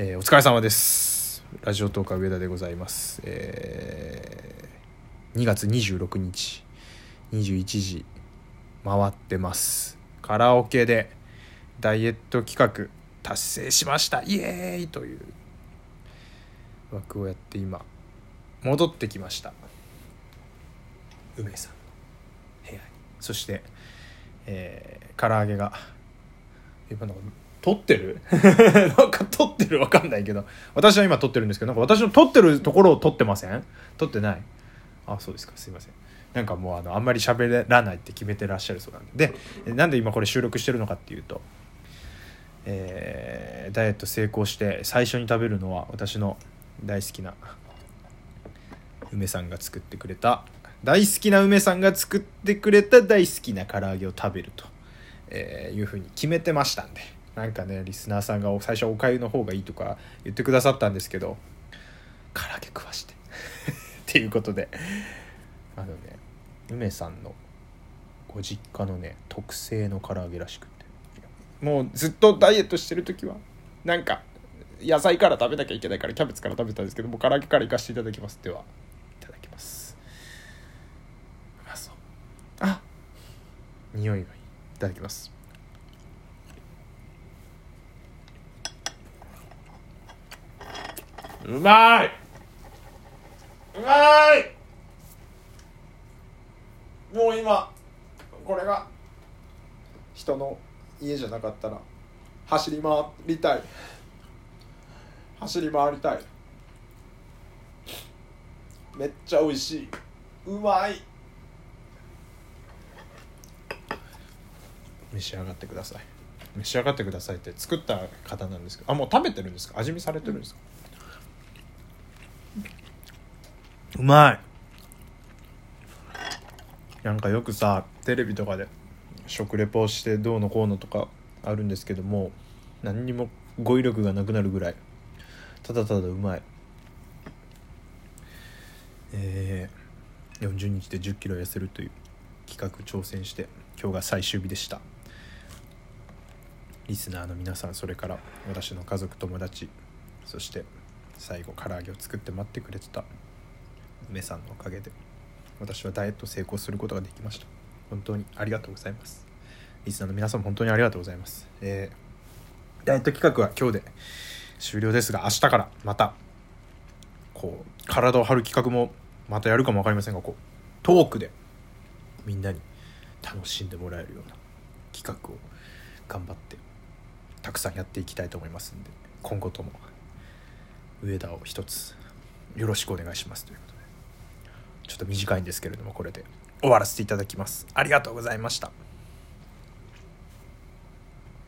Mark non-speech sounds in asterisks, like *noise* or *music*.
えーお疲れ様です。ラジオトー上田でございます、えー2月26日21時回ってます。カラオケでダイエット企画達成しました。イエーイという枠をやって今戻ってきました。梅さんの部屋に。そして、えー、唐揚げが今なんか撮ってる？*laughs* なんか撮ってるわかんないけど。私は今撮ってるんですけどなんか私の撮ってるところを撮ってません？撮ってない？あそうですか。すいません。なんかもうあのあんまり喋らないって決めてらっしゃるそうなんで。でなんで今これ収録してるのかっていうと、えーダイエット成功して最初に食べるのは私の大好きな梅さんが作ってくれた大好きな梅さんが作ってくれた大好きな唐揚げを食べると、えーいうふうに決めてましたんで。なんかねリスナーさんが最初おかゆの方がいいとか言ってくださったんですけど唐揚げ食わして *laughs* っていうことで。あのね梅さんのご実家のね特製の唐揚げらしくて。もうずっとダイエットしてる時はなんか野菜から食べなきゃいけないからキャベツから食べたんですけどもう唐揚げからいかせていただきます。ではいただきます。うまそう。あ匂いがいい。いただきます。うまい。うまい。もう今これが人の家じゃなかったら走り回りたい。走り回りたい。めっちゃ美味しい。うまい。召し上がってください。召し上がってくださいって作った方なんですけどあもう食べてるんですか？味見されてるんですか、ううまい。なんかよくさテレビとかで食レポをしてどうのこうのとかあるんですけども何にも語彙力がなくなるぐらいただただうまい。えー、40日で1 0キロ痩せるという企画挑戦して今日が最終日でした。リスナーの皆さんそれから私の家族友達そして最後唐揚げを作って待ってくれてた梅さんのおかげで私はダイエット成功することができました。本当にありがとうございます。リスナーの皆さんも本当にありがとうございます、えーダイエット企画は今日で終了ですが明日からまたこう体を張る企画もまたやるかも分かりませんがこうトークでみんなに楽しんでもらえるような企画を頑張ってたくさんやっていきたいと思いますんで今後とも上田を一つよろしくお願いしますということで。ちょっと短いんですけれどもこれで終わらせていただきます。ありがとうございました。